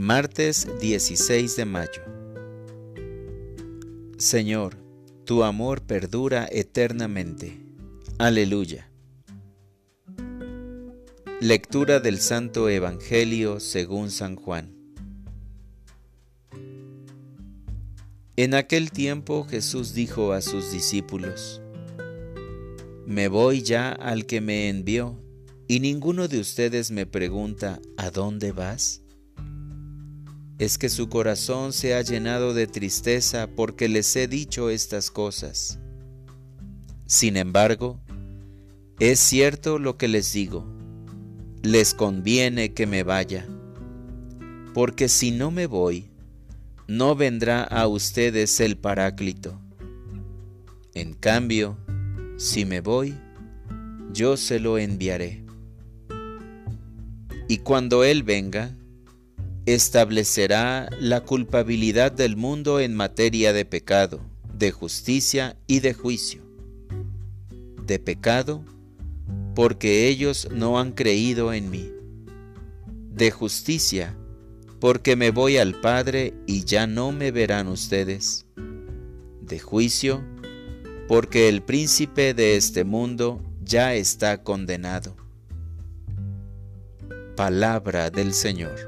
Martes 16 de mayo. Señor, tu amor perdura eternamente. Aleluya. Lectura del Santo Evangelio según San Juan. En aquel tiempo Jesús dijo a sus discípulos, Me voy ya al que me envió, y ninguno de ustedes me pregunta, ¿a dónde vas? Es que su corazón se ha llenado de tristeza porque les he dicho estas cosas. Sin embargo, es cierto lo que les digo, les conviene que me vaya, porque si no me voy, no vendrá a ustedes el Paráclito. En cambio, si me voy, yo se lo enviaré. Y cuando Él venga, establecerá la culpabilidad del mundo en materia de pecado, de justicia y de juicio. De pecado, porque ellos no han creído en mí. De justicia, porque me voy al Padre y ya no me verán ustedes. De juicio, porque el príncipe de este mundo ya está condenado. Palabra del Señor.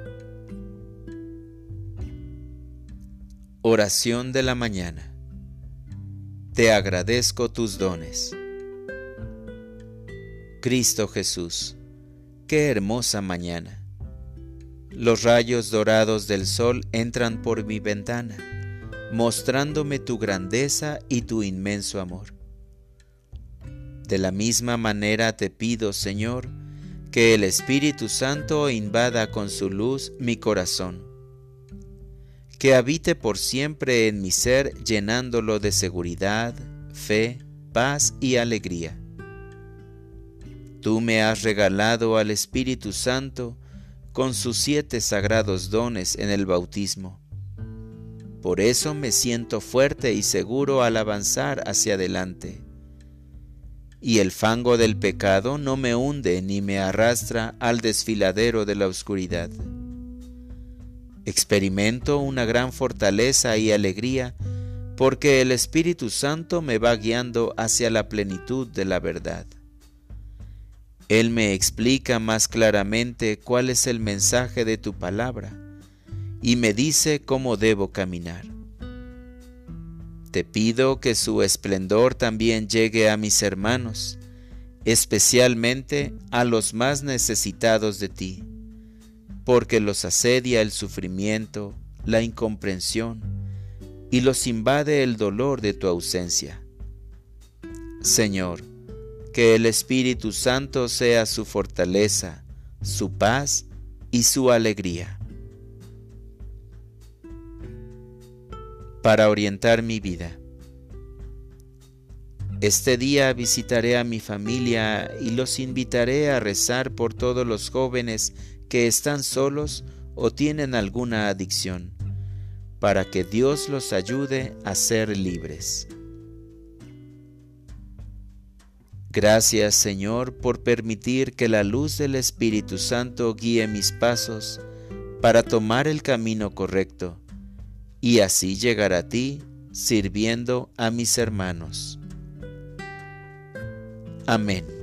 Oración de la mañana. Te agradezco tus dones. Cristo Jesús, qué hermosa mañana. Los rayos dorados del sol entran por mi ventana, mostrándome tu grandeza y tu inmenso amor. De la misma manera te pido, Señor, que el Espíritu Santo invada con su luz mi corazón que habite por siempre en mi ser llenándolo de seguridad, fe, paz y alegría. Tú me has regalado al Espíritu Santo con sus siete sagrados dones en el bautismo. Por eso me siento fuerte y seguro al avanzar hacia adelante. Y el fango del pecado no me hunde ni me arrastra al desfiladero de la oscuridad. Experimento una gran fortaleza y alegría porque el Espíritu Santo me va guiando hacia la plenitud de la verdad. Él me explica más claramente cuál es el mensaje de tu palabra y me dice cómo debo caminar. Te pido que su esplendor también llegue a mis hermanos, especialmente a los más necesitados de ti porque los asedia el sufrimiento, la incomprensión, y los invade el dolor de tu ausencia. Señor, que el Espíritu Santo sea su fortaleza, su paz y su alegría. Para orientar mi vida. Este día visitaré a mi familia y los invitaré a rezar por todos los jóvenes que están solos o tienen alguna adicción, para que Dios los ayude a ser libres. Gracias Señor por permitir que la luz del Espíritu Santo guíe mis pasos para tomar el camino correcto y así llegar a ti sirviendo a mis hermanos. Amén.